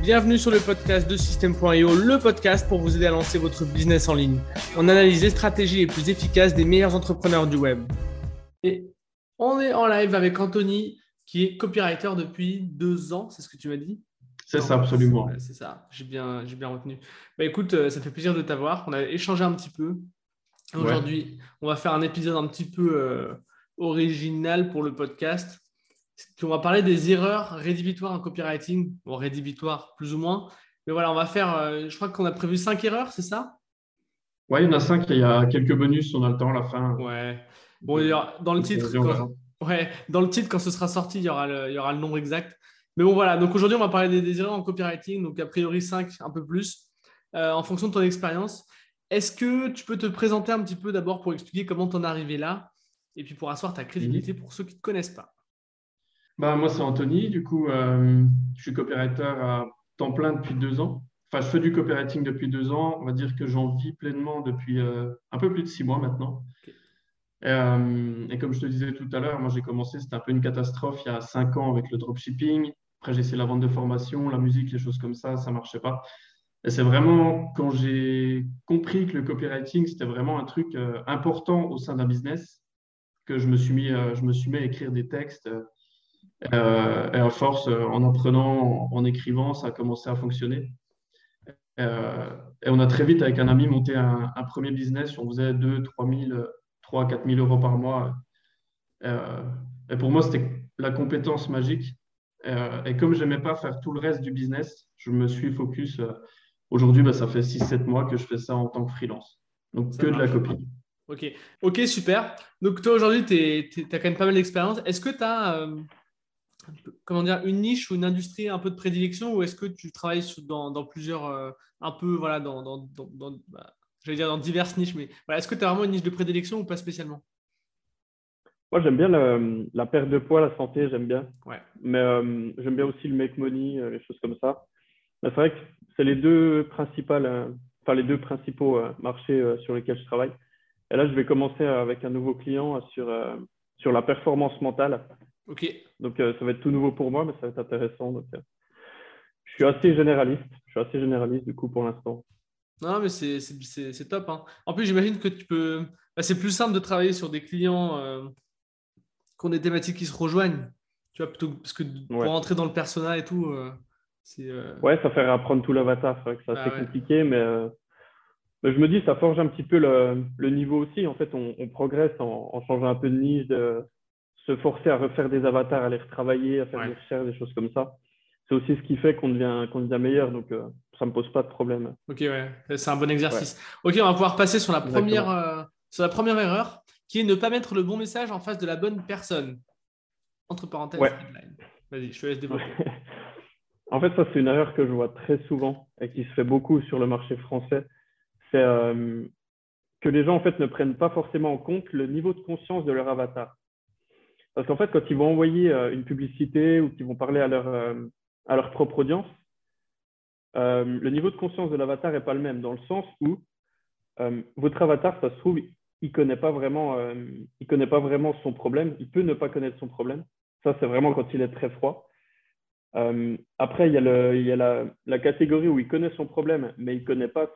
Bienvenue sur le podcast de System.io, le podcast pour vous aider à lancer votre business en ligne. On analyse les stratégies les plus efficaces des meilleurs entrepreneurs du web. Et on est en live avec Anthony, qui est copywriter depuis deux ans, c'est ce que tu m'as dit? C'est ça, absolument. C'est ça, j'ai bien, j'ai bien retenu. Bah, écoute, euh, ça fait plaisir de t'avoir. On a échangé un petit peu. Aujourd'hui, on va faire un épisode un petit peu euh, original pour le podcast. On va parler des erreurs rédhibitoires en copywriting. Bon, rédhibitoires plus ou moins. Mais voilà, on va faire, euh, je crois qu'on a prévu cinq erreurs, c'est ça? Oui, il y en a cinq. Il y a quelques bonus, on a le temps à la fin. Ouais. Bon, dans le titre, quand, ouais, dans le titre, quand ce sera sorti, il y aura le, il y aura le nombre exact. Mais bon, voilà. Donc aujourd'hui, on va parler des, erreurs en copywriting. Donc a priori, cinq, un peu plus, euh, en fonction de ton expérience. Est-ce que tu peux te présenter un petit peu d'abord pour expliquer comment tu en es arrivé là? Et puis pour asseoir ta crédibilité pour ceux qui ne te connaissent pas bah, Moi, c'est Anthony. Du coup, euh, je suis copywriter à temps plein depuis deux ans. Enfin, je fais du copywriting depuis deux ans. On va dire que j'en vis pleinement depuis euh, un peu plus de six mois maintenant. Euh, et comme je te disais tout à l'heure, moi j'ai commencé, c'était un peu une catastrophe il y a cinq ans avec le dropshipping. Après, j'ai essayé la vente de formation, la musique, les choses comme ça, ça ne marchait pas. Et c'est vraiment quand j'ai compris que le copywriting, c'était vraiment un truc important au sein d'un business, que je me suis mis, je me suis mis à écrire des textes euh, et à force, euh, en apprenant, en, écrivant, ça a commencé à fonctionner. Euh, et on a très vite, avec un ami, monté un, premier business. On faisait 2, 3 000, 3 4 000 euros par mois. et pour moi, c'était la compétence magique. et comme je n'aimais pas faire tout le reste du business, je me suis focus. Aujourd'hui, bah, ça fait 6-7 mois que je fais ça en tant que freelance. Donc, que de la copie. Ok, ok, super. Donc, toi, aujourd'hui, tu as quand même pas mal d'expérience. Est-ce que tu as comment dire, une niche ou une industrie un peu de prédilection ou est-ce que tu travailles dans, plusieurs, euh, un peu, voilà, dans, dans, bah, j'allais dire dans diverses niches, mais voilà, est-ce que tu as vraiment une niche de prédilection ou pas spécialement? Moi, j'aime bien la, perte de poids, la santé, j'aime bien. Ouais. Mais euh, j'aime bien aussi le make money, euh, les choses comme ça. c'est vrai que c'est les deux principales, enfin les deux principaux marchés sur lesquels je travaille. Et là, je vais commencer avec un nouveau client sur, sur la performance mentale. Ok. Donc, euh, ça va être tout nouveau pour moi, mais ça va être intéressant. Donc, euh, je suis assez généraliste. Je suis assez généraliste, du coup, pour l'instant. Non, mais c'est top. Hein. En plus, j'imagine que tu peux. Bah, c'est plus simple de travailler sur des clients euh, qui ont des thématiques qui se rejoignent. Tu vois, plutôt parce que pour rentrer dans le persona et tout, c'est. Ouais, ça fait apprendre tout l'avatar. C'est vrai que c'est bah assez compliqué, mais, mais, je me dis, ça forge un petit peu le, le niveau aussi. En fait, on, on progresse en, en, changeant un peu de niche, de, se forcer à refaire des avatars, à les retravailler, à faire des recherches, des choses comme ça. C'est aussi ce qui fait qu'on devient, qu'on devient meilleur. Donc, euh, ça ne me pose pas de problème. Ok, ouais, c'est un bon exercice. Ok, on va pouvoir passer sur la, première, euh, sur la première erreur, qui est ne pas mettre le bon message en face de la bonne personne. Entre parenthèses, Vas-y, je te laisse développer. en fait, ça, c'est une erreur que je vois très souvent et qui se fait beaucoup sur le marché français. C'est euh, que les gens, en fait, ne prennent pas forcément en compte le niveau de conscience de leur avatar. Parce qu'en fait, quand ils vont envoyer euh, une publicité ou qu'ils vont parler à leur, euh, à leur propre audience, euh, le niveau de conscience de l'avatar n'est pas le même, dans le sens où votre avatar, ça se trouve, il ne connaît, pas vraiment, connaît pas vraiment son problème. Il peut ne pas connaître son problème. Ça, c'est vraiment quand il est très froid. après, il y a, le, il y a la, catégorie où il connaît son problème, mais il ne connaît, pas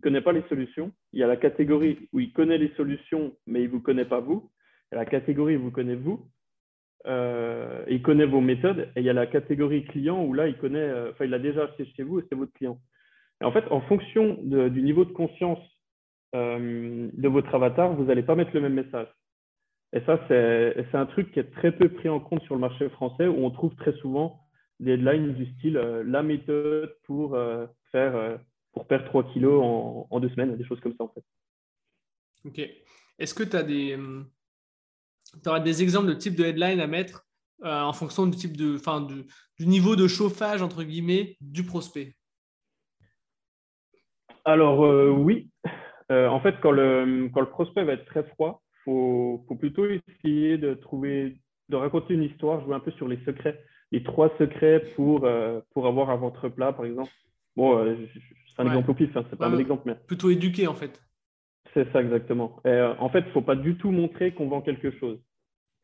connaît pas les solutions. Il y a la catégorie où il connaît les solutions, mais il ne vous connaît pas vous la catégorie vous connaissez vous, euh, il connaît vos méthodes, et il y a la catégorie client où là, il connaît, euh, enfin, il a déjà acheté chez vous et c'est votre client. Et en fait, en fonction du niveau de conscience euh, de votre avatar, vous n'allez pas mettre le même message. Et ça, c'est un truc qui est très peu pris en compte sur le marché français, où on trouve très souvent des headlines du style la méthode pour faire pour perdre 3 kilos en, en, deux semaines, des choses comme ça en fait. Ok. Est-ce que tu as des, tu auras des exemples de type de headline à mettre euh, en fonction du type de, enfin, du, niveau de chauffage entre guillemets du prospect. Alors euh, oui, euh, en fait quand le, quand le prospect va être très froid, faut, faut plutôt essayer de trouver, de raconter une histoire, jouer un peu sur les secrets, les trois secrets pour pour avoir un ventre plat par exemple. Bon, c'est un exemple au pif, hein, c'est pas un bon exemple, mais plutôt éduqué en fait. C'est ça exactement. Euh, en fait, il ne faut pas du tout montrer qu'on vend quelque chose.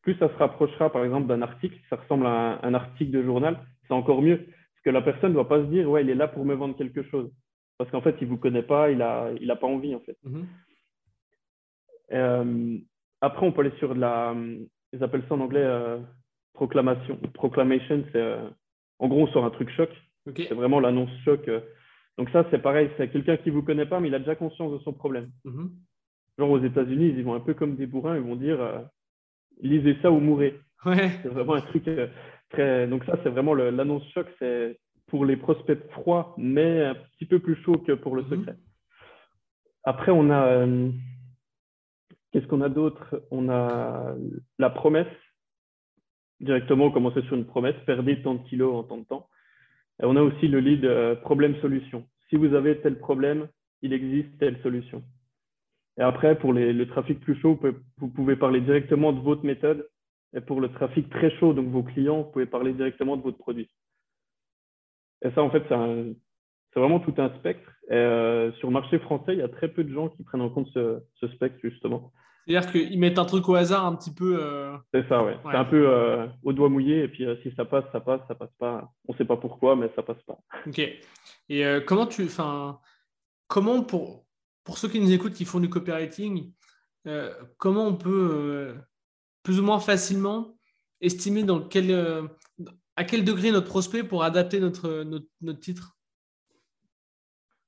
Plus ça se rapprochera, par exemple, d'un article, ça ressemble à un, article de journal, c'est encore mieux. Parce que la personne ne doit pas se dire, ouais, il est là pour me vendre quelque chose. Parce qu'en fait, il ne vous connaît pas, il n'a il a pas envie, en fait. Mhm. Euh, après, on peut aller sur de la, ils appellent ça en anglais euh, proclamation. Proclamation, c'est, en gros, on sort un truc choc. Ok. C'est vraiment l'annonce choc. Donc ça, c'est pareil, c'est quelqu'un qui ne vous connaît pas, mais il a déjà conscience de son problème. Mhm. Genre aux États-Unis, ils vont un peu comme des bourrins, ils vont dire, euh, lisez ça ou mourrez. Ouais. C'est vraiment un truc euh, très. Donc, ça, c'est vraiment l'annonce choc. C'est pour les prospects froids, mais un petit peu plus chaud que pour le Mhm. secret. Après, on a. euh, Qu'est-ce qu'on a d'autre? On a la promesse. Directement, on commence sur une promesse perdez tant de kilos en tant de temps. On a aussi le lead euh, problème-solution. Si vous avez tel problème, il existe telle solution. Et après, pour le trafic plus chaud, vous pouvez, parler directement de votre méthode. Et pour le trafic très chaud, donc vos clients, vous pouvez parler directement de votre produit. Et ça, en fait, c'est vraiment tout un spectre. Et euh, sur le marché français, il y a très peu de gens qui prennent en compte ce spectre, justement. C'est-à-dire qu'ils mettent un truc au hasard un petit peu. euh, C'est ça, ouais. Ouais. C'est un peu euh, au doigt mouillé. Et puis, euh, si ça passe, ça passe, ça passe pas. On ne sait pas pourquoi, mais ça passe pas. Ok. Et comment tu. Enfin, comment pour, pour ceux qui nous écoutent qui font du copywriting, comment on peut plus ou moins facilement estimer dans quel, à quel degré notre prospect pour adapter notre, notre, notre titre?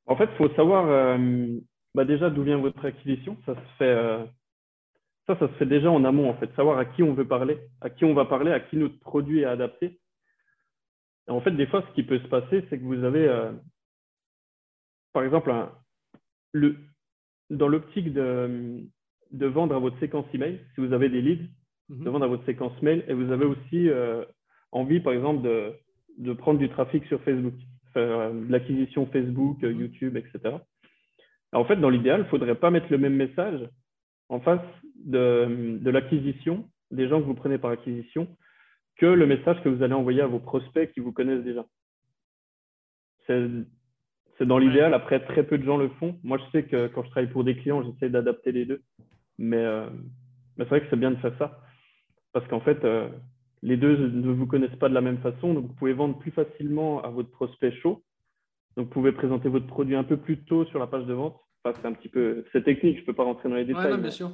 En fait, il faut savoir bah déjà d'où vient votre acquisition. Ça se fait, ça, ça se fait déjà en amont, en fait. Savoir à qui on veut parler, à qui on va parler, à qui notre produit est adapté. Et en fait, des fois, ce qui peut se passer, c'est que vous avez, euh, par exemple, un- le, dans l'optique de, de vendre à votre séquence email, si vous avez des leads, Mhm. de vendre à votre séquence mail, et vous avez aussi euh, envie, par exemple, de, de prendre du trafic sur Facebook, faire euh, de l'acquisition Facebook, Mhm. YouTube, etc. En fait, dans l'idéal, il ne faudrait pas mettre le même message en face de, de l'acquisition, des gens que vous prenez par acquisition, que le message que vous allez envoyer à vos prospects qui vous connaissent déjà. C'est dans l'idéal. Après, très peu de gens le font. Moi, je sais que quand je travaille pour des clients, j'essaie d'adapter les deux. Mais, euh, mais c'est vrai que c'est bien de faire ça. Parce qu'en fait, euh, les deux ne vous connaissent pas de la même façon. Donc, vous pouvez vendre plus facilement à votre prospect chaud. Donc, vous pouvez présenter votre produit un peu plus tôt sur la page de vente. Enfin, c'est un petit peu, c'est technique. Je ne peux pas rentrer dans les Ouais, détails. mais bien sûr.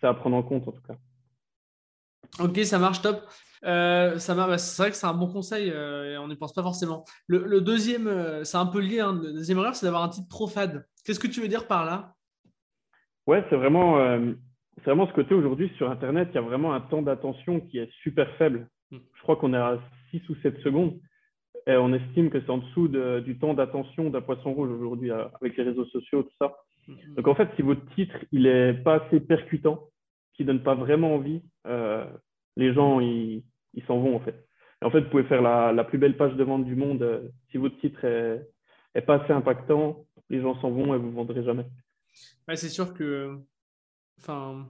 C'est à prendre en compte, en tout cas. Ok, ça marche top. Euh, ça marche. C'est vrai que c'est un bon conseil euh, et on n'y pense pas forcément. Le, le deuxième, euh, c'est un peu lié. Hein, la deuxième erreur, c'est d'avoir un titre trop fade. Qu'est-ce que tu veux dire par là? Ouais, c'est vraiment, c'est vraiment ce côté aujourd'hui sur Internet. Il y a vraiment un temps d'attention qui est super faible. Mm. Je crois qu'on est à 6 ou 7 secondes. Et on estime que c'est en dessous de- du temps d'attention d'un poisson rouge aujourd'hui avec les réseaux sociaux, tout ça. Donc en fait, si votre titre il est pas assez percutant, qui donne pas vraiment envie, euh, les gens ils s'en vont en fait. Et en fait, vous pouvez faire la, la plus belle page de vente du monde. euh, si votre titre est, est pas assez impactant, les gens s'en vont et vous vendrez jamais. Ouais, c'est sûr que. Enfin,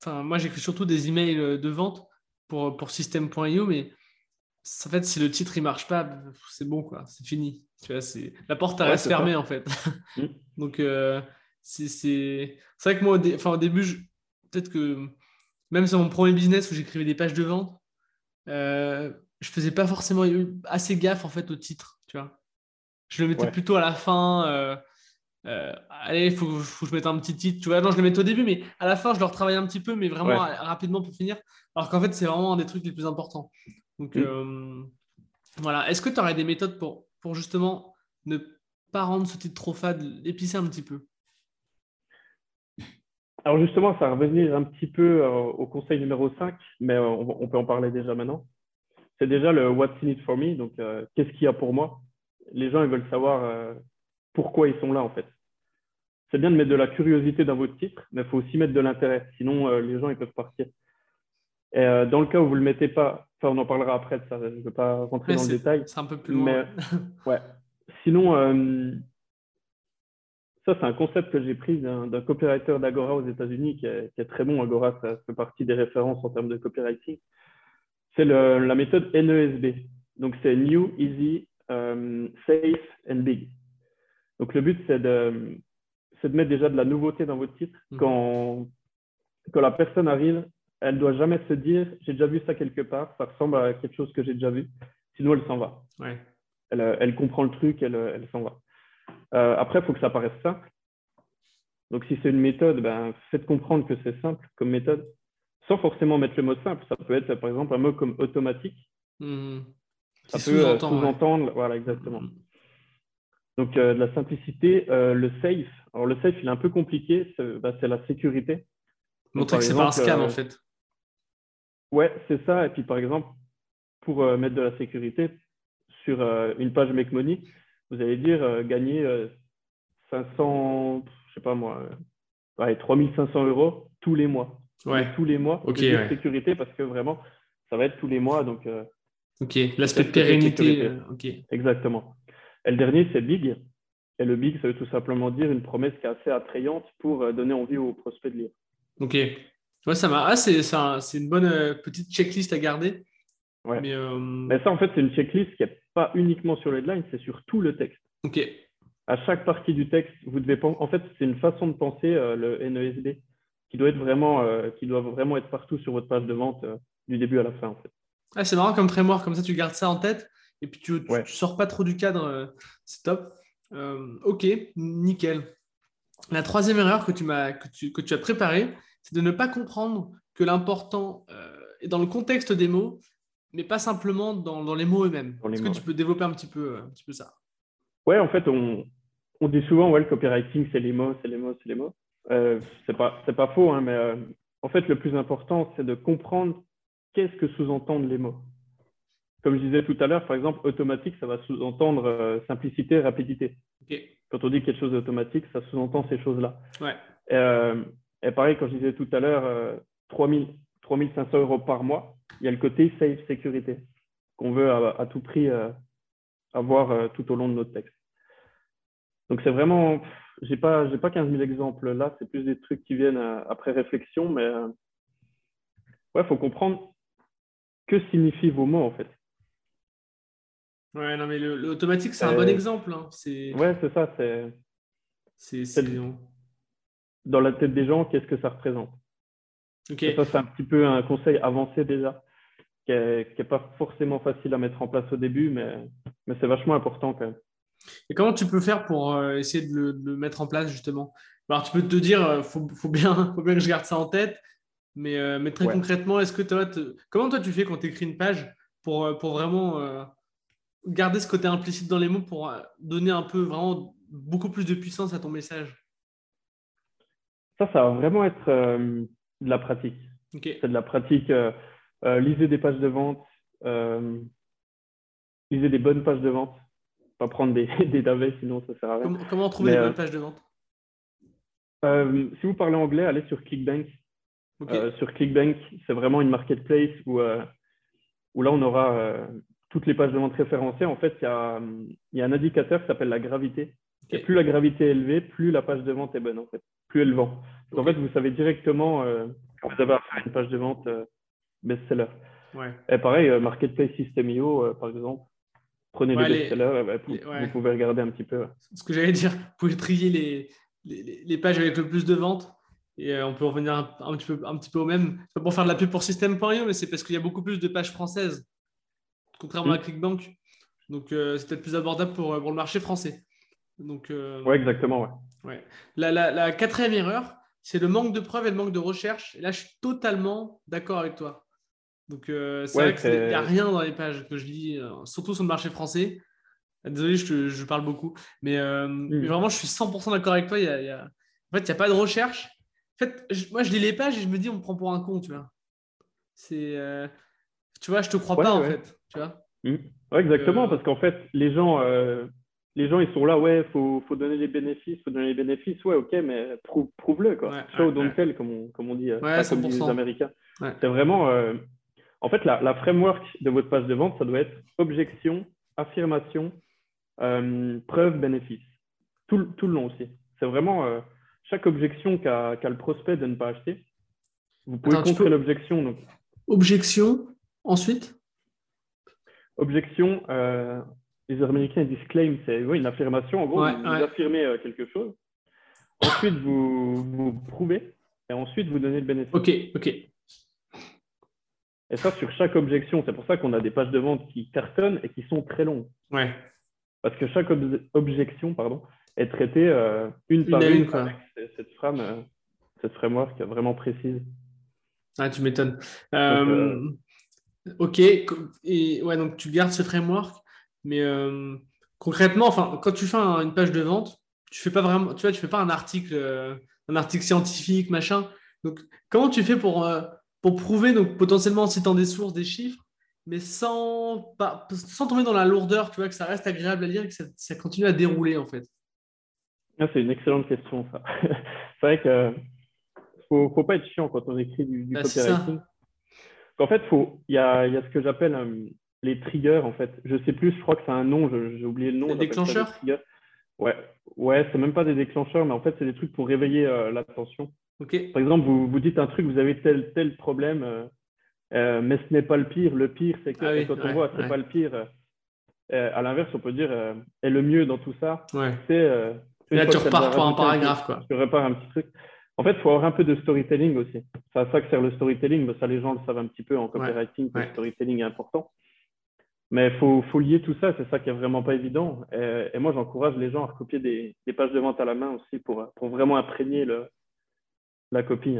enfin, moi, j'écris surtout des emails de vente pour, pour System.io, mais en fait, si le titre il marche pas, c'est bon, quoi. C'est fini. Tu vois, c'est... La porte Ouais, reste fermée, en fait. Mm. Donc, euh, c'est, c'est... c'est vrai que moi, au, dé- enfin, au début, je- peut-être que même sur mon premier business où j'écrivais des pages de vente, euh, je faisais pas forcément assez gaffe, en fait, au titre, tu vois. Je le mettais Ouais. plutôt à la fin. euh, euh, allez, il faut, faut que je mette un petit titre. Tu vois, non, je le mets au début, mais à la fin, je le retravaille un petit peu, mais vraiment Ouais. rapidement pour finir. Alors qu'en fait, c'est vraiment un des trucs les plus importants. Donc, Mm. euh, voilà. Est-ce que tu aurais des méthodes pour, pour justement ne pas rendre ce titre trop fade, l'épicer un petit peu Alors justement, ça va revenir un petit peu euh, au conseil numéro 5, mais euh, on, peut en parler déjà maintenant. C'est déjà le What's in it for me, donc euh, qu'est-ce qu'il y a pour moi? Les gens ils veulent savoir pourquoi ils sont là en fait. C'est bien de mettre de la curiosité dans votre titre, mais il faut aussi mettre de l'intérêt, sinon les gens ils peuvent partir. Et euh, dans le cas où vous ne le mettez pas, enfin on en parlera après de ça, je ne veux pas rentrer dans le détail. C'est un peu plus loin. Mais- Ouais. Sinon, euh, ça, c'est un concept que j'ai pris d'un copywriter d'Agora aux États-Unis qui est, qui est très bon. Agora, ça fait partie des références en termes de copywriting. C'est la méthode NESB. Donc, c'est New, Easy, euh, Safe and Big. Donc, le but, c'est de, mettre déjà de la nouveauté dans votre titre. Quand, quand la personne arrive, elle ne doit jamais se dire j'ai déjà vu ça quelque part, ça ressemble à quelque chose que j'ai déjà vu. Sinon, elle s'en va. Ouais. elle, comprend le truc, elle, elle s'en va. après, il faut que ça paraisse simple. Donc, si c'est une méthode, ben, faites comprendre que c'est simple comme méthode, sans forcément mettre le mot simple. Ça peut être, par exemple, un mot comme automatique. Mmh. Ça peut euh, sous-entendre, voilà, exactement. Mmh. Donc, euh, de la simplicité, euh, le safe. Alors, le safe, il est un peu compliqué, c'est bah, la sécurité. Montrer que c'est pas un scam, en fait. Ouais, c'est ça. Et puis, par exemple, pour mettre de la sécurité sur une page Make Money, vous allez dire gagner 500, je sais pas moi, ouais, 3500 euros tous les mois. Ouais. Tous les mois. Ok. sécurité parce que vraiment, ça va être tous les mois. Donc, euh, ok, l'aspect pérennité. Euh, ok. Exactement. Et le dernier, c'est big. Et le big, ça veut tout simplement dire une promesse qui est assez attrayante pour euh, donner envie aux prospects de lire. Ok. Ouais, ça m'a. Ah, c'est, c'est une bonne petite checklist à garder. Ouais. Mais, Mais ça, en fait, c'est une checklist qui n'est pas uniquement sur le headline, c'est sur tout le texte. Ok à chaque partie du texte, vous devez en fait, c'est une façon de penser euh, le NESB qui doit être vraiment, euh, qui doit vraiment être partout sur votre page de vente euh, du début à la fin en fait. Ah, c'est marrant comme framework, comme ça tu gardes ça en tête et puis tu, ne sors pas trop du cadre, c'est top. ok, nickel. La troisième erreur que tu, m'as, que tu, que tu as préparée, c'est de ne pas comprendre que l'important est dans le contexte des mots, mais pas simplement dans, dans les mots eux-mêmes. Est-ce que tu peux développer un petit peu, un petit peu ça? Ouais, en fait, on, on dit souvent, ouais, le copywriting, c'est les mots, c'est les mots, c'est les mots. Euh, c'est pas, pas faux, hein, mais euh, en fait, le plus important, c'est de comprendre qu'est-ce que sous-entendent les mots. Comme je disais tout à l'heure, par exemple, automatique, ça va sous-entendre euh, simplicité, rapidité. Quand on dit quelque chose d'automatique, ça sous-entend ces choses-là. Ouais. Et, euh, pareil, quand je disais tout à l'heure, 3000, 3500 euros par mois, il y a le côté safe sécurité qu'on veut à, à, tout prix avoir tout au long de notre texte. Donc c'est vraiment, j'ai pas, j'ai pas 15 000 exemples là, c'est plus des trucs qui viennent euh, après réflexion, mais euh, ouais, faut comprendre que signifient vos mots en fait. Ouais, non mais l'automatique c'est un bon exemple. Hein. C'est... Ouais, c'est ça, c'est. C'est, Dans la tête des gens, qu'est-ce que ça représente? Ça c'est un petit peu un conseil avancé déjà, qui n'est pas forcément facile à mettre en place au début, mais, mais c'est vachement important quand même. Et comment tu peux faire pour euh, essayer de le, mettre en place justement? Alors tu peux te dire, il euh, faut, faut, bien, faut bien que je garde ça en tête, mais, euh, mais très concrètement, est-ce que toi, comment toi tu fais quand tu écris une page pour, pour vraiment garder ce côté implicite dans les mots pour donner un peu vraiment beaucoup plus de puissance à ton message? Ça, ça va vraiment être de la pratique. C'est de la pratique. lisez des pages de vente, lisez des bonnes pages de vente pas prendre des, des davés, sinon ça sert à rien. Comment, trouver des bonnes euh, pages de vente? Euh, Si vous parlez anglais, allez sur Clickbank. Euh, sur Clickbank, c'est vraiment une marketplace où, où là, on aura toutes les pages de vente référencées. En fait, il y a, y a, un indicateur qui s'appelle la gravité. Et plus la gravité est élevée, plus la page de vente est bonne, en fait. Plus elle vend. Donc, en fait, vous savez directement quand vous avez à une page de vente best-seller. Ouais. Et pareil, Marketplace System.io, par exemple, Prenez les best-sellers, vous, pouvez regarder un petit peu. Ce que j'allais dire, vous pouvez trier les, les, pages avec le plus de ventes et euh, on peut revenir un, petit peu, un petit peu au même. pas pour faire de la pub pour System.io, mais c'est parce qu'il y a beaucoup plus de pages françaises, contrairement à Clickbank. Donc, euh, c'est peut-être plus abordable pour, pour, le marché français. Donc, euh, ouais, exactement. Ouais. ouais. La, la, la, quatrième erreur, c'est le manque de preuves et le manque de recherche. Et là, je suis totalement d'accord avec toi. Donc, euh, c'est vrai qu'il n'y a rien dans les pages que je lis, euh, surtout sur le marché français. Désolé, je, je parle beaucoup. Mais, euh, mm. vraiment, je suis 100% d'accord avec toi. Il y a, En fait, il n'y a pas de recherche. En fait, moi, je lis les pages et je me dis, on me prend pour un con, tu vois. C'est, tu vois, je te crois pas, en fait. Tu vois mm. exactement, parce qu'en fait, les gens, les gens, ils sont là, ouais, faut, faut, donner les bénéfices, faut donner les bénéfices, ouais, ok, mais prouve-le, quoi. Show, don't tell, comme on, comme on dit, comme disent les Américains. C'est vraiment en fait, la, framework de votre page de vente, ça doit être objection, affirmation, euh, preuve, bénéfice. Tout, le long aussi. C'est vraiment euh, chaque objection qu'a le prospect de ne pas acheter. Vous pouvez contrer l'objection. Donc... Objection, ensuite? Objection, euh, les Américains disent claim, c'est une affirmation. En gros, vous, affirmez quelque chose. Ensuite, vous, vous prouvez. Et ensuite, vous donnez le bénéfice. Ok, ok. Et ça, sur chaque objection, c'est pour ça qu'on a des pages de vente qui cartonnent et qui sont très longues. Ouais. parce que chaque objection pardon, est traitée une, par une, avec cette, frame, cette framework vraiment précise. Ah, tu m'étonnes. ok, et ouais, donc tu gardes ce framework, mais concrètement, enfin, quand tu fais une page de vente, tu fais pas vraiment, tu vois, tu fais pas un article, euh, un article scientifique, machin. Donc, comment tu fais pour, euh, pour prouver, donc potentiellement en citant des sources, des chiffres, mais sans, pas, sans tomber dans la lourdeur, tu vois, que ça reste agréable à lire et que ça, continue à dérouler, en fait? Ah, C'est une excellente question, ça. c'est vrai que faut, faut pas être chiant quand on écrit du, du bah, copywriting. En fait, il y a, y a, ce que j'appelle euh, les triggers, en fait. Je sais plus, je crois que c'est un nom, j'ai oublié le nom. Les déclencheurs Ouais, ouais c'est même pas des déclencheurs, mais en fait, c'est des trucs pour réveiller euh, l'attention. Ok. Par exemple, vous, vous dites un truc, vous avez tel, tel problème, euh, euh, mais ce n'est pas le pire. Le pire, c'est que ah quand on voit, ce n'est pas le pire. à l'inverse, on peut dire, et le mieux dans tout ça, c'est. là, tu repars pour un paragraphe, quoi. Tu repars un petit truc. En fait, il faut avoir un peu de storytelling aussi. C'est à ça que sert le storytelling. Ça, les gens le savent un petit peu en copywriting, le storytelling est important. Mais il faut, faut, lier tout ça, c'est ça qui est vraiment pas évident. Et, moi, j'encourage les gens à recopier des, des, pages de vente à la main aussi pour, pour vraiment imprégner le, la copie.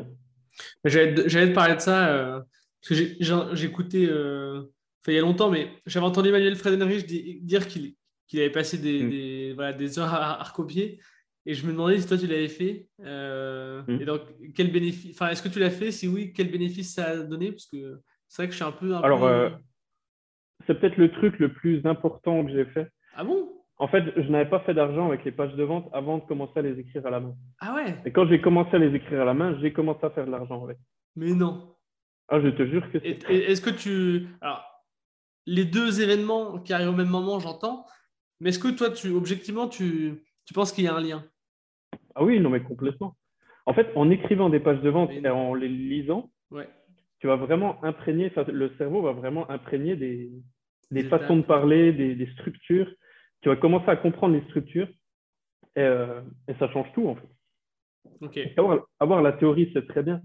J'allais te parler de ça, euh, parce que j'ai écouté, euh, il y a longtemps, mais j'avais entendu Emmanuel Fredenrich dire qu'il avait passé des, mm. des, voilà, des heures à, recopier. Et je me demandais si toi tu l'avais fait. Euh, mm. Et donc, quel bénéfice, enfin, est-ce que tu l'as fait? Si oui, quel bénéfice ça a donné? Parce que c'est vrai que je suis un peu. Un Alors, c'est peut-être le truc le plus important que j'ai fait. Ah bon? En fait, je n'avais pas fait d'argent avec les pages de vente avant de commencer à les écrire à la main. Ah ouais? Et quand j'ai commencé à les écrire à la main, j'ai commencé à faire de l'argent avec. Mais non. Ah, je te jure que c'est. Est-ce que tu. Alors, les deux événements qui arrivent au même moment, j'entends. Mais est-ce que toi, tu, objectivement, tu, tu penses qu'il y a un lien? Ah oui, non, mais complètement. En fait, en écrivant des pages de vente et en les lisant, ouais tu vas vraiment imprégner, le cerveau va vraiment imprégner des, des façons de parler, des, des, structures. Tu vas commencer à comprendre les structures et, euh, et ça change tout en fait. Avoir, avoir, la théorie, c'est très bien,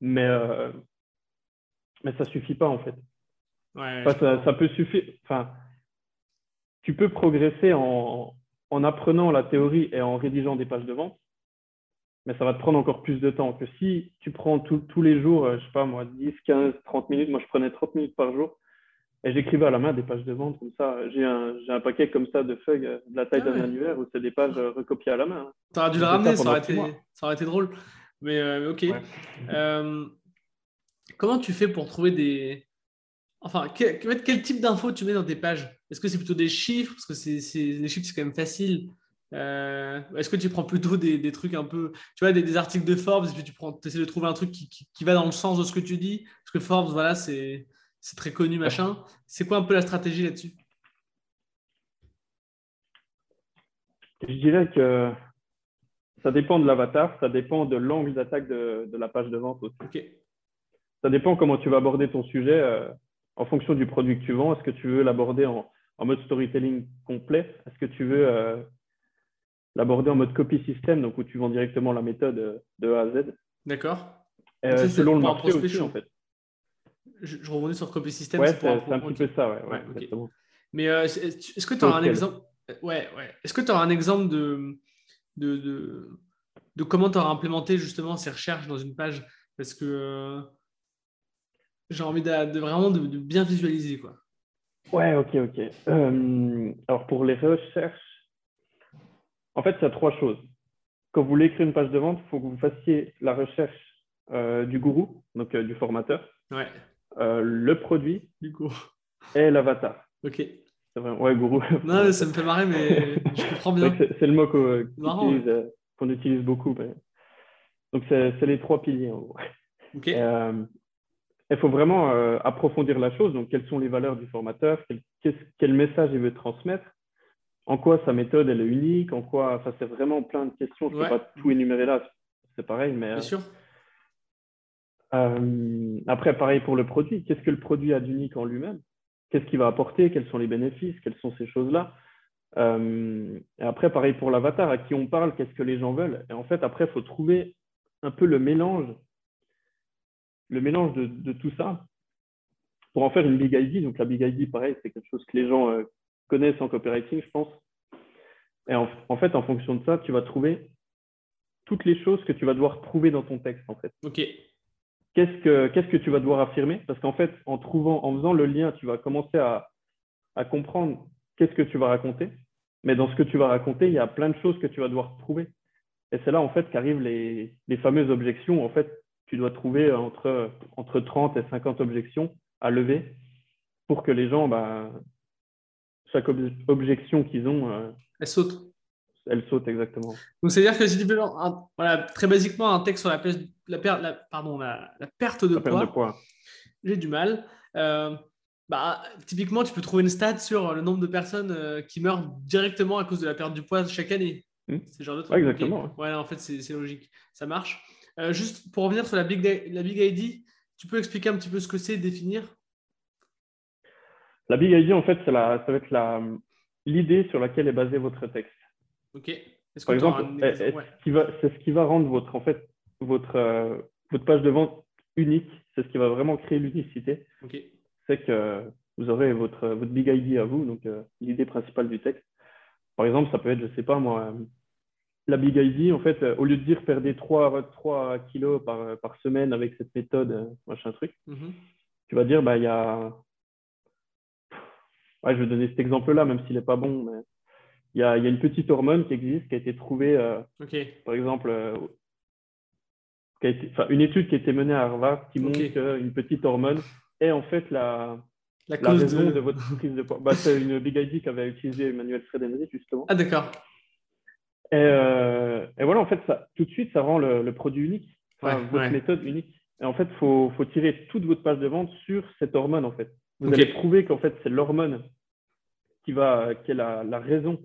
mais, euh, mais ça ne suffit pas en fait. Ouais, ça, ça, peut suffire. Enfin, tu peux progresser en, en apprenant la théorie et en rédigeant des pages de vente, mais ça va te prendre encore plus de temps que si tu prends tous les jours, euh, je sais pas moi, 10, 15, 30 minutes. Moi, je prenais 30 minutes par jour et j'écrivais à la main des pages de vente comme ça. J'ai un, un, paquet comme ça de feuilles euh, de la taille ah d'un annuaire où c'est des pages euh, recopiées à la main. Hein. Tu aurais dû le ramener, ça, aurait été, ça aurait été drôle. Mais ok. comment tu fais pour trouver des. Enfin, quel, quel type d'infos tu mets dans tes pages? Est-ce que c'est plutôt des chiffres? Parce que c'est, les chiffres, c'est quand même facile. Euh, est-ce que tu prends plutôt des, trucs un peu, tu vois, des, articles de Forbes et puis tu prends, essaies de trouver un truc qui, va dans le sens de ce que tu dis? Parce que Forbes, voilà, c'est très connu, machin. C'est quoi un peu la stratégie là-dessus? Je dirais que ça dépend de l'avatar, ça dépend de l'angle d'attaque de, la page de vente aussi. Ça dépend comment tu vas aborder ton sujet euh, en fonction du produit que tu vends. Est-ce que tu veux l'aborder en, mode storytelling complet? Est-ce que tu veux euh, l'aborder en mode copy system, donc où tu vends directement la méthode de A à Z? D'accord. Euh, selon le marché aussi, en fait. Je, je rebondis sur copy system. Ouais, c'est un, petit peu ça, ouais. ouais, Mais euh, est-ce que tu as un exemple Ouais, ouais. Est-ce que tu as un exemple de, de, de, de comment tu auras implémenté justement ces recherches dans une page? Parce que euh, j'ai envie de, vraiment de, bien visualiser. Quoi. Ouais, ok, ok. Euh, alors pour les recherches, en fait, il y a trois choses. Quand vous voulez écrire une page de vente, il faut que vous fassiez la recherche euh, du gourou, donc euh, du formateur, ouais. Euh, le produit du coup. et l'avatar. Ok. C'est vrai, ouais, gourou. Non, ça me fait marrer, mais je comprends bien. c'est le mot qu'on utilise, beaucoup. Donc, c'est les trois piliers, en gros. Ok. il faut vraiment approfondir la chose. Donc, quelles sont les valeurs du formateur? Quel, quel message il veut transmettre? En quoi sa méthode elle est unique, en quoi, enfin c'est vraiment plein de questions. Je ne peux pas tout énumérer là, c'est pareil, mais. Bien sûr. Euh, après, pareil pour le produit. Qu'est-ce que le produit a d'unique en lui-même? Qu'est-ce qu'il va apporter? Quels sont les bénéfices? Quelles sont ces choses-là? Euh, Et après, pareil pour l'avatar. À qui on parle? Qu'est-ce que les gens veulent? Et en fait, après, il faut trouver un peu le mélange, le mélange de, tout ça pour en faire une big ID. Donc la big ID, pareil, c'est quelque chose que les gens euh, connaissent en copywriting, je pense. Et en, fait, en fonction de ça, tu vas trouver toutes les choses que tu vas devoir prouver dans ton texte, en fait. OK. Qu'est-ce que, que tu vas devoir affirmer? Parce qu'en fait, en trouvant, en faisant le lien, tu vas commencer à, à comprendre qu'est-ce que tu vas raconter. Mais dans ce que tu vas raconter, il y a plein de choses que tu vas devoir prouver. Et c'est là, en fait, qu'arrivent les, les fameuses objections. En fait, tu dois trouver entre, entre 30 et 50 objections à lever pour que les gens, bah, chaque objection qu'ils ont, euh, elle saute. Elle saute exactement. Donc c'est-à-dire que si tu veux, voilà, très basiquement, un texte sur la, la, la, pardon, la, perte de poids, j'ai du mal. Euh, bah, typiquement, tu peux trouver une stat sur le nombre de personnes euh, qui meurent directement à cause de la perte du poids chaque année. Hmm. C'est genre de truc. exactement. Ouais, en fait, c'est logique. Ça marche. juste pour revenir sur la Big, la Big ID, tu peux expliquer un petit peu ce que c'est, définir? La big idea, en fait, la, ça va être l'idée sur laquelle est basé votre texte. Ok. Par exemple, c'est ce qui va rendre votre, en fait, votre, euh, votre page de vente unique. C'est ce qui va vraiment créer l'unicité. C'est que vous aurez votre, votre big idea à vous, donc euh, l'idée principale du texte. Par exemple, ça peut être, je ne sais pas moi, la big idea, en fait, euh, au lieu de dire perdez 3, 3 kilos par, par semaine avec cette méthode, machin truc, mm-hmm. tu vas dire, bah, il y a je vais donner cet exemple-là, même s'il n'est pas bon. Mais il y, a, une petite hormone qui existe, qui a été trouvée, euh, par exemple, euh, une étude qui a été menée à Harvard qui montre qu'une petite hormone est en fait la, la, raison de... votre prise de poids. Bah, c'est une big idea qu'avait utilisé Emmanuel Fredenry, justement. Ah, d'accord. Euh, et, voilà, en fait, ça, tout de suite, ça rend le, produit unique, votre méthode unique. Et en fait, il faut, faut, tirer toute votre page de vente sur cette hormone, en fait. Vous allez prouver qu'en fait, c'est l'hormone qui, va, qui est la, la raison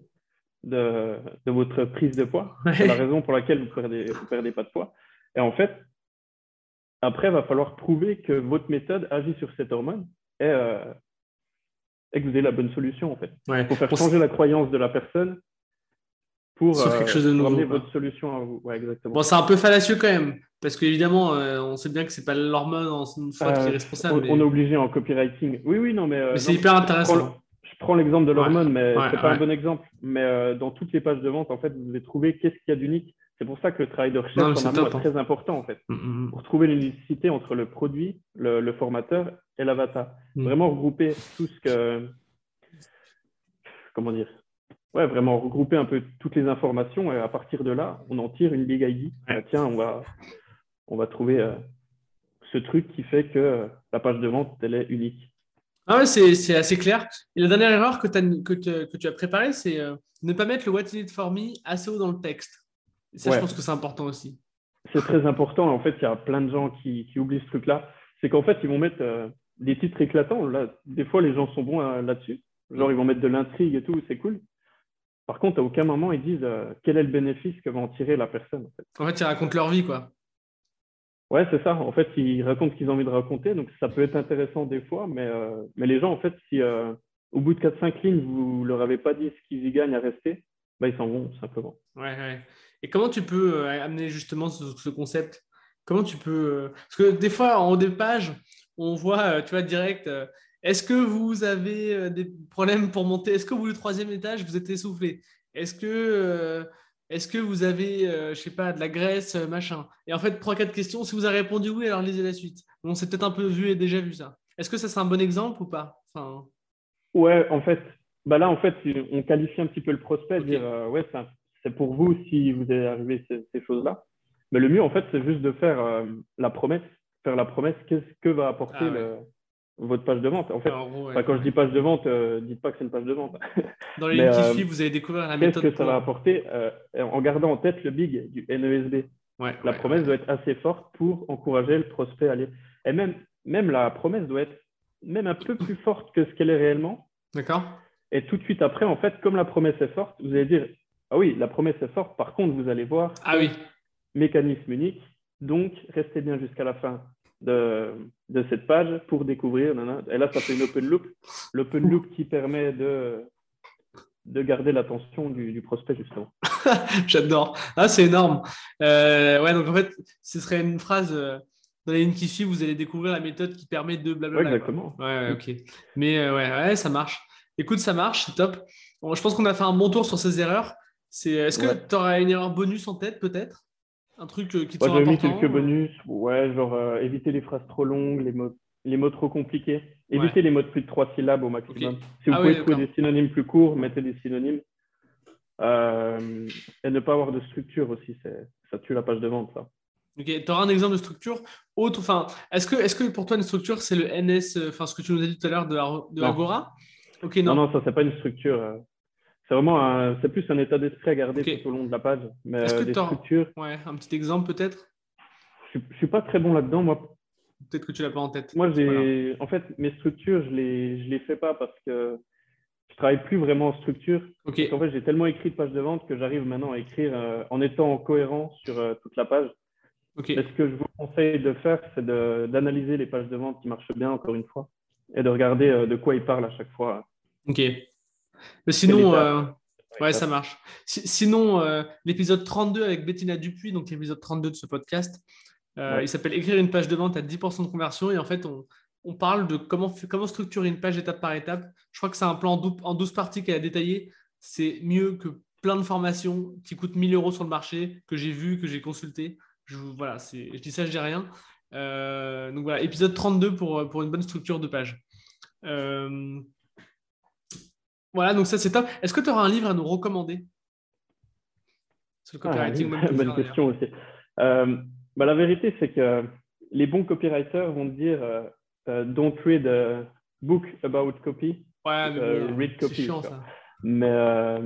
de, de, votre prise de poids. C'est la raison pour laquelle vous perdez, vous perdez pas de poids. Et en fait, après, il va falloir prouver que votre méthode agit sur cette hormone et, euh, et que vous avez la bonne solution, en fait. Il faut faire changer la croyance de la personne pour, quelque euh, chose de nouveau, votre solution à vous. Ouais, exactement. Bon, c'est un peu fallacieux quand même, parce qu'évidemment, euh, on sait bien que c'est pas l'hormone en une fois qui est responsable. On, est obligé en copywriting. Oui, oui, non, mais. mais c'est hyper intéressant. Je prends l'exemple de l'hormone, mais ce c'est pas un bon exemple. Mais dans toutes les pages de vente, en fait, vous devez trouver qu'est-ce qu'il y a d'unique. C'est pour ça que le travail de recherche est très important, en fait. Mm, mm, mm. Pour trouver l'unicité entre le produit, le, formateur et l'avatar. Vraiment regrouper tout ce que. Comment dire ouais, vraiment regrouper un peu toutes les informations et à partir de là, on en tire une big ID. Ah, tiens, on va, on va trouver euh, ce truc qui fait que euh, la page de vente, elle est unique. Ah ouais, c'est assez clair. Et la dernière erreur que, as, que, que tu as préparée, c'est euh, ne pas mettre le What is it for me assez haut dans le texte. ça, je pense que c'est important aussi. C'est très important. En fait, il y a plein de gens qui, qui oublient ce truc-là. C'est qu'en fait, ils vont mettre des titres éclatants. Là, des fois, les gens sont bons là-dessus. Genre, ils vont mettre de l'intrigue et tout, c'est cool. Par contre, à aucun moment, ils disent euh, quel est le bénéfice que va en tirer la personne. En fait, en fait ils racontent leur vie, quoi. Ouais, c'est ça. En fait, ils racontent ce qu'ils ont envie de raconter. Donc, ça peut être intéressant des fois. Mais, euh, mais les gens, en fait, si euh, au bout de 4-5 lignes, vous leur avez pas dit ce qu'ils y gagnent à rester, bah, ils s'en vont, simplement. Ouais. Et comment tu peux amener justement ce, concept? Comment tu peux. Parce que des fois, en haut des pages, on voit, tu vois, direct est-ce que vous avez euh, des problèmes pour monter? Est-ce que vous, le troisième étage, vous êtes essoufflé? Est-ce que, euh, est que vous avez, je euh, je sais pas, de la graisse, machin? Et en fait, trois, quatre questions. Si vous avez répondu oui, alors lisez la suite. On s'est peut-être un peu vu et déjà vu ça. Est-ce que ça, c'est un bon exemple ou pas? Enfin... Ouais, en fait, bah là, en fait, on qualifie un petit peu le prospect, dire ouais, c'est pour vous si vous avez arrivé ces, ces choses-là. Mais le mieux, en fait, c'est juste de faire la promesse, faire la promesse, qu'est-ce que va apporter ah le votre page de vente. En fait, quand je dis page de vente, euh, dites pas que c'est une page de vente. Dans les lignes qui suivent, vous allez découvrir la méthode. Qu'est-ce que ça va apporter euh, En gardant en tête le big du NESB. la promesse doit être assez forte pour encourager le prospect à aller. Et même, même la promesse doit être même un peu plus forte que ce qu'elle est réellement. D'accord. Et tout de suite après, en fait, comme la promesse est forte, vous allez dire Ah oui, la promesse est forte, par contre, vous allez voir. Ah oui. Mécanisme unique. Donc, restez bien jusqu'à la fin de, de, cette page pour découvrir. Et là, ça fait une open loop. L'open loop qui permet de, de garder l'attention du, du, prospect, justement. J'adore. Ah, c'est énorme. Euh, ouais, donc en fait, ce serait une phrase. Euh, dans les lignes qui suivent, vous allez découvrir la méthode qui permet de blablabla. exactement. Ouais, ok. Mais euh, ouais, ouais, ça marche. Écoute, ça marche, c'est top. je pense qu'on a fait un bon tour sur ces erreurs. Est-ce que tu auras une erreur bonus en tête, peut-être? Un truc euh, qui te ouais, mis quelques bonus. Ouais, genre euh, éviter les phrases trop longues, les mots, les mots trop compliqués. Éviter les mots de plus de trois syllabes au maximum. Si vous ah pouvez trouver des synonymes plus courts, mettez des synonymes. Euh, et ne pas avoir de structure aussi, ça tue la page de vente, ça. Ok, tu auras un exemple de structure autre, enfin, est-ce que, est que pour toi une structure c'est le NS, enfin ce que tu nous as dit tout à l'heure de, de Agora? Ok, non. Non, non, ça c'est pas une structure. Euh, c'est vraiment c'est plus un état d'esprit à garder tout au long de la page. Mais est-ce que des structures. Ouais, un petit exemple peut-être? Je, ne suis pas très bon là-dedans, moi. Peut-être que tu l'as pas en tête. Moi, j'ai, en fait, mes structures, je les, je les fais pas parce que je travaille plus vraiment en structure. Ok. en fait, j'ai tellement écrit de pages de vente que j'arrive maintenant à écrire euh, en étant cohérent sur euh, toute la page. Ce que je vous conseille de faire, c'est d'analyser les pages de vente qui marchent bien, encore une fois, et de regarder euh, de quoi ils parlent à chaque fois. Ok. Mais sinon, ouais, ça marche. sinon, l'épisode 32 avec Bettina Dupuis, donc l'épisode 32 de ce podcast, il s'appelle Écrire une page de vente à 10% de conversion. Et en fait, on, on parle de comment, comment structurer une page étape par étape. Je crois que c'est un plan en 12 parties qu'elle a détaillé. C'est mieux que plein de formations qui coûtent 1000 euros sur le marché, que j'ai vu, que j'ai consulté. Je, voilà, je dis ça, je dis rien. Euh, donc voilà, épisode 32 pour, pour une bonne structure de page. Euh, voilà, donc ça c'est top. Est-ce que tu auras un livre à nous recommander? Sur le ah, Bonne question aussi. Euh, bah, la vérité, c'est que les bons copywriters vont dire euh, don't read a book about copy. Ouais, mais euh, read copy. Chiant, ça. Mais euh,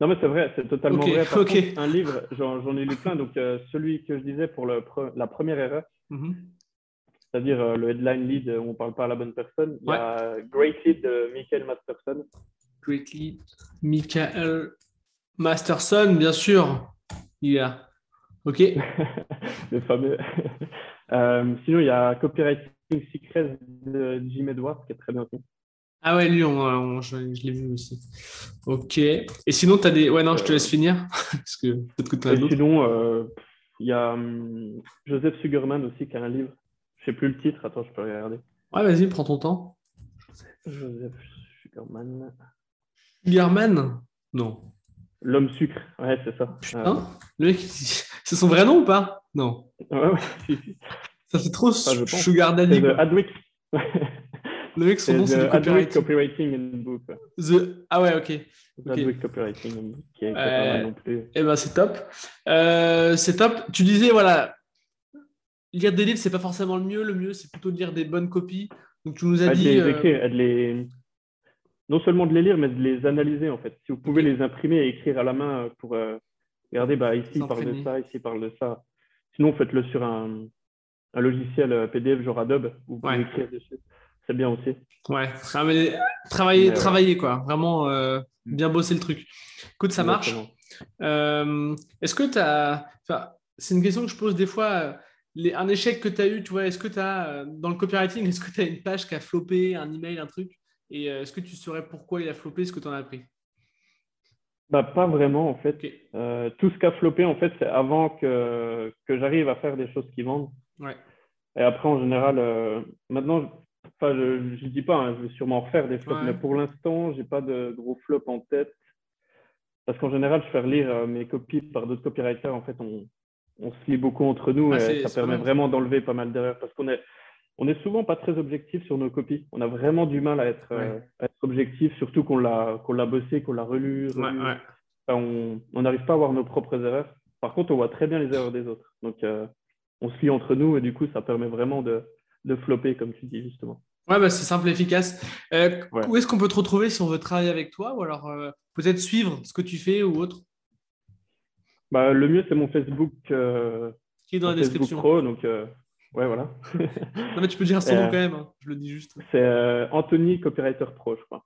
non, mais c'est vrai, c'est totalement vrai. Par contre, un livre, j'en ai lu plein. Donc, celui que je disais pour le, la première erreur, mm-hmm. c'est-à-dire le headline lead, on ne parle pas à la bonne personne. Il y a Great Lead de Michael Masterson. Great Lead, Michael Masterson, bien sûr. Il y a. OK. le fameux. sinon, il y a Copywriting Secret de Jim Edwards, qui est très bien fait. Ah ouais, lui, je, l'ai vu aussi. Ok. Et sinon, tu as des. Ouais, non, je te laisse finir. Parce que peut-être que tu as Sinon, euh, il y a hum, Joseph Sugarman aussi qui a un livre. Je sais plus le titre. Attends, je peux regarder. Ouais, vas-y, prends ton temps. Joseph Sugarman. Sugarman Non. L'homme sucre. Ouais, c'est ça. Putain. Le mec, c'est son vrai nom ou pas? Non. Ouais, ouais. Ça fait trop Sugar Daddy. Adwick. Le mec, son nom, c'est le Adwick Copywriting and Book. The... Ah ouais, ok. Adwick Copywriting and Book, qui est pas non plus. Eh ben, c'est top. Euh, c'est top. Tu disais, voilà, lire des livres, c'est pas forcément le mieux. Le mieux, c'est plutôt de lire des bonnes copies. Donc, tu nous as dit. Les euh... les... Non seulement de les lire, mais de les analyser, en fait. Si vous pouvez les imprimer et écrire à la main pour euh, regarder, bah, ici, il parle de ça, ici, il parle de ça. Sinon, faites-le sur un, un logiciel euh, PDF genre Adobe où vous pouvez écrire dessus. C'est bien aussi. Ouais, travailler, travailler quoi. Vraiment euh, bien bosser le truc. Écoute, ça marche. Euh, est-ce que tu as. c'est une question que je pose des fois. Les... un échec que tu as eu, tu vois, est-ce que tu as, dans le copywriting, est-ce que tu as une page qui a floppé, un email, un truc? Et est-ce que tu saurais pourquoi il a floppé, ce que tu en as appris? Bah, pas vraiment en fait. tout ce qui a floppé en fait, c'est avant que, que j'arrive à faire des choses qui vendent. Ouais. Et après, en général, euh, maintenant, enfin, je ne dis pas, hein, je vais sûrement refaire des flops, mais pour l'instant, je n'ai pas de gros flops en tête. Parce qu'en général, je fais lire euh, mes copies par d'autres copywriters. En fait, on, on, se lit beaucoup entre nous ah, et ça permet vraiment d'enlever pas mal d'erreurs. Parce qu'on est, on est souvent pas très objectif sur nos copies. On a vraiment du mal à être, euh, être objectif, surtout qu'on l'a, qu'on l'a bossé, qu'on l'a relu. on n'arrive pas à voir nos propres erreurs. Par contre, on voit très bien les erreurs des autres. Donc, on se lit entre nous et du coup, ça permet vraiment de, de flopper, comme tu dis justement. Ouais, bah, c'est simple et efficace. Euh, où est-ce qu'on peut te retrouver si on veut travailler avec toi ou alors euh, peut-être suivre ce que tu fais ou autre? Bah, Le mieux, c'est mon Facebook. Euh, qui est dans la description. Pro, donc, ouais, voilà. non, mais tu peux dire son nom quand même, hein. je le dis juste. C'est Anthony Copywriter Pro, je crois.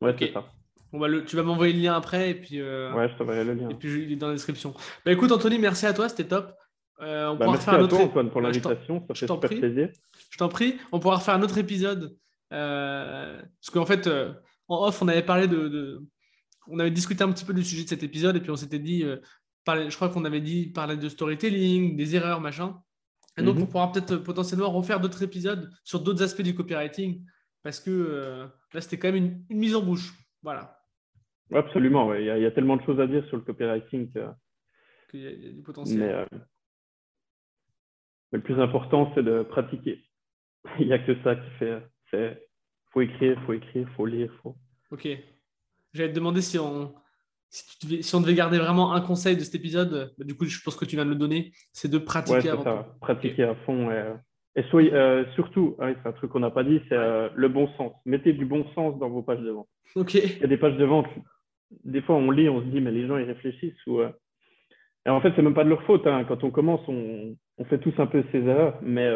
Ouais, c'est ça. Bon, bah, tu vas m'envoyer le lien après et puis. ouais, je t'enverrai le lien. Et puis, il est dans la description. Bah, écoute, Anthony, merci à toi, c'était top. Euh, on bah, merci faire à toi, Antoine, pour l'invitation. Ça fait super plaisir. Je t'en prie. On pourra faire un autre épisode. Euh, parce qu'en fait, euh, en off, on avait parlé de, On avait discuté un petit peu du sujet de cet épisode et puis on s'était dit. je crois qu'on avait dit parler de storytelling, des erreurs, machin. Et donc, mhm. on pourra peut-être potentiellement refaire d'autres épisodes sur d'autres aspects du copywriting. parce que là, c'était quand même une, mise en bouche. Voilà. absolument, il, y a, tellement de choses à dire sur le copywriting qu'il y, a du potentiel. Mais, le plus important, c'est de pratiquer. il n'y a que ça qui fait. Il faut écrire, faut écrire, faut lire. Faut... Ok. J'allais te demander si on, si, on devait garder vraiment un conseil de cet épisode, bah, du coup, je pense que tu viens de le donner, c'est de pratiquer avant ça. Pratiquer à fond. Et, soyez, euh, surtout, ah c'est un truc qu'on n'a pas dit, c'est euh, le bon sens. Mettez du bon sens dans vos pages de vente. Ok. Il y a des pages de vente, des fois on lit, on se dit, mais les gens, ils réfléchissent. Ou, euh, Et en fait, c'est même pas de leur faute. Hein. Quand on commence, on, on, fait tous un peu ces erreurs. Mais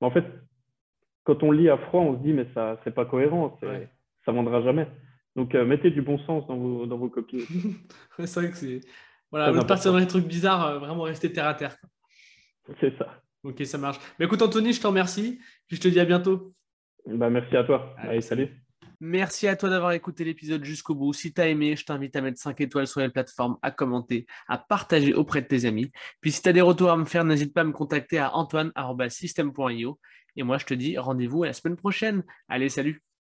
en fait, quand on lit à froid, on se dit, mais ça, c'est pas cohérent, ça vendra jamais. Donc, euh, mettez du bon sens dans vos, dans vos copies. c'est vrai que c'est. Voilà, partir dans les trucs bizarres, euh, vraiment rester terre à terre. C'est ça. Ok, ça marche. Mais écoute, Anthony, je te remercie. je te dis à bientôt. Bah, merci à toi. Allez, salut. Merci à toi d'avoir écouté l'épisode jusqu'au bout. Si tu as aimé, je t'invite à mettre 5 étoiles sur les plateformes, à commenter, à partager auprès de tes amis. Puis si tu as des retours à me faire, n'hésite pas à me contacter à antoine.system.io. Et moi, je te dis rendez-vous à la semaine prochaine. Allez, salut